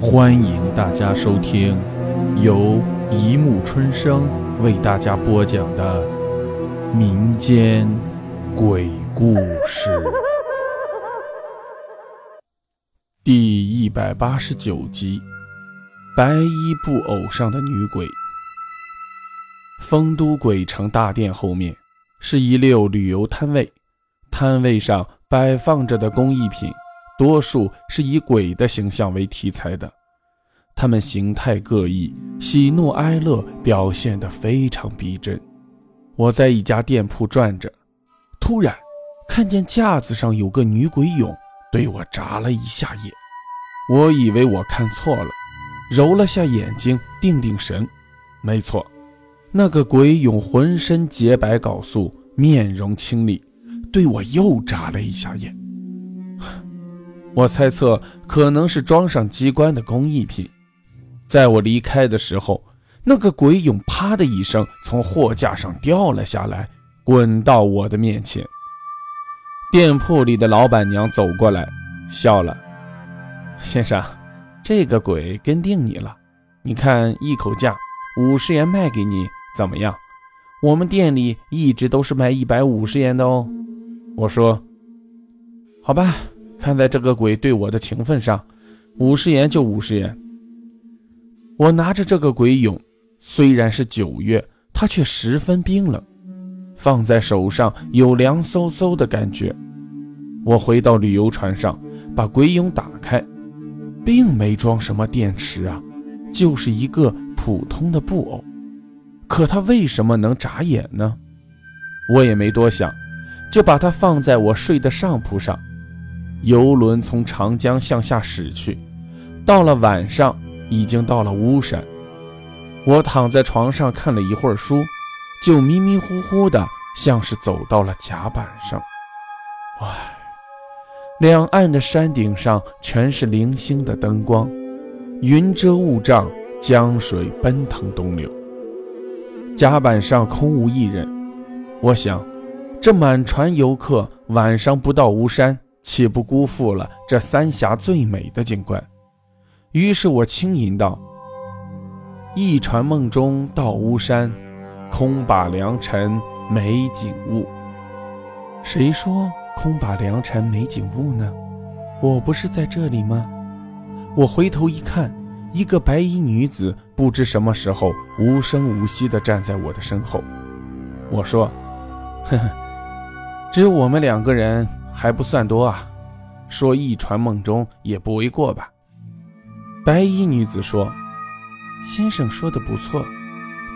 欢迎大家收听由一木春生为大家播讲的民间鬼故事第一百八十九集：白衣布偶上的女鬼。丰都鬼城大殿后面是一溜旅游摊位，摊位上摆放着的工艺品，多数是以鬼的形象为题材的，它们形态各异，喜怒哀乐表现得非常逼真。我在一家店铺转着，突然看见架子上有个女鬼俑，对我眨了一下眼。我以为我看错了，揉了下眼睛，定定神，没错。那个鬼俑浑身洁白缟素，面容清丽，对我又眨了一下眼。我猜测可能是装上机关的工艺品。在我离开的时候，那个鬼影啪的一声从货架上掉了下来，滚到我的面前。店铺里的老板娘走过来，笑了：“先生，这个鬼跟定你了。你看一口价，五十元卖给你。”怎么样？我们店里一直都是卖一百五十元的哦。我说：“好吧，看在这个鬼对我的情分上，五十元就五十元。”我拿着这个鬼俑，虽然是九月，它却十分冰冷，放在手上有凉飕飕的感觉。我回到旅游船上，把鬼俑打开，并没装什么电池啊，就是一个普通的布偶。可它为什么能眨眼呢？我也没多想，就把它放在我睡的上铺上。游轮从长江向下驶去，到了晚上，已经到了巫山。我躺在床上看了一会儿书，就迷迷糊糊的，像是走到了甲板上。唉，两岸的山顶上全是零星的灯光，云遮雾障，江水奔腾东流。甲板上空无一人，我想，这满船游客晚上不到巫山，岂不辜负了这三峡最美的景观？于是我轻吟道：“一船梦中到巫山，空把良辰美景误。”谁说空把良辰美景误呢？我不是在这里吗？我回头一看。一个白衣女子不知什么时候无声无息地站在我的身后。我说：“呵呵，只有我们两个人还不算多啊，说一船梦中也不为过吧。”白衣女子说：“先生说的不错，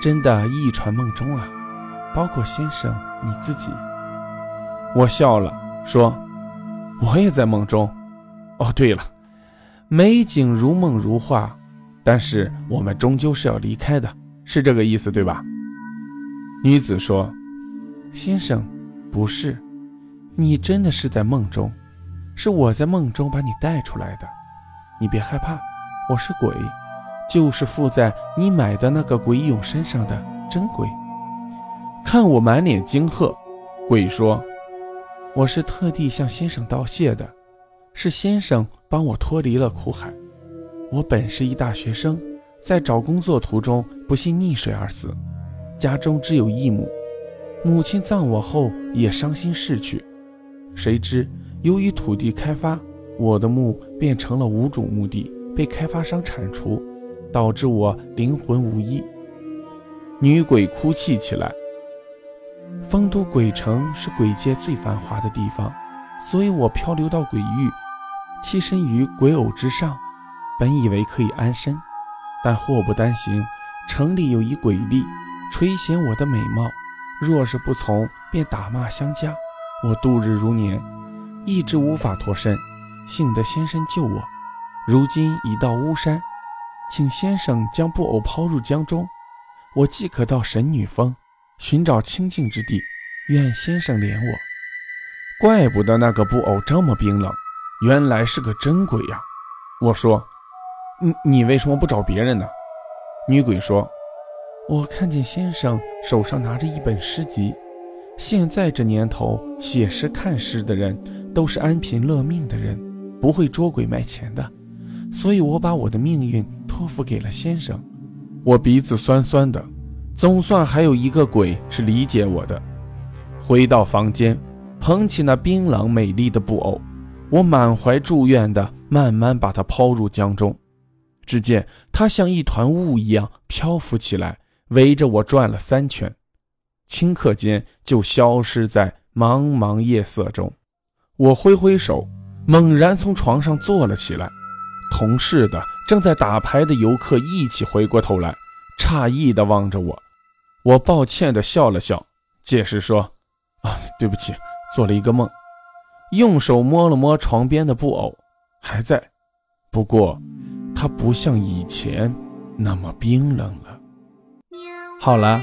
真的，一船梦中啊，包括先生你自己。”我笑了，说：“我也在梦中。哦，对了，美景如梦如画。”但是我们终究是要离开的，是这个意思对吧？女子说：“先生，不是，你真的是在梦中，是我在梦中把你带出来的。你别害怕，我是鬼，就是附在你买的那个鬼俑身上的真鬼。”看我满脸惊吓，鬼说：“我是特地向先生道谢的，是先生帮我脱离了苦海。”我本是一大学生，在找工作途中不幸溺水而死，家中只有一母，母亲葬我后也伤心逝去。谁知由于土地开发，我的墓变成了无主墓地，被开发商铲除，导致我灵魂无依。女鬼哭泣起来。丰都鬼城是鬼界最繁华的地方，所以我漂流到鬼域，栖身于鬼偶之上。本以为可以安身，但祸不单行，城里有一鬼吏垂涎我的美貌，若是不从，便打骂相加。我度日如年，一直无法脱身。幸得先生救我，如今已到巫山，请先生将布偶抛入江中，我即可到神女峰寻找清净之地。愿先生怜我。怪不得那个布偶这么冰冷，原来是个真鬼呀！我说。你你为什么不找别人呢？女鬼说：“我看见先生手上拿着一本诗集，现在这年头写诗看诗的人都是安贫乐命的人，不会捉鬼卖钱的。所以我把我的命运托付给了先生。我鼻子酸酸的，总算还有一个鬼是理解我的。回到房间，捧起那冰冷美丽的布偶，我满怀祝愿的慢慢把它抛入江中。只见它像一团雾一样漂浮起来，围着我转了三圈，顷刻间就消失在茫茫夜色中。我挥挥手，猛然从床上坐了起来。同事的正在打牌的游客一起回过头来，诧异地望着我。我抱歉地笑了笑，解释说：“啊，对不起，做了一个梦。”用手摸了摸床边的布偶，还在，不过它不像以前那么冰冷了。好了，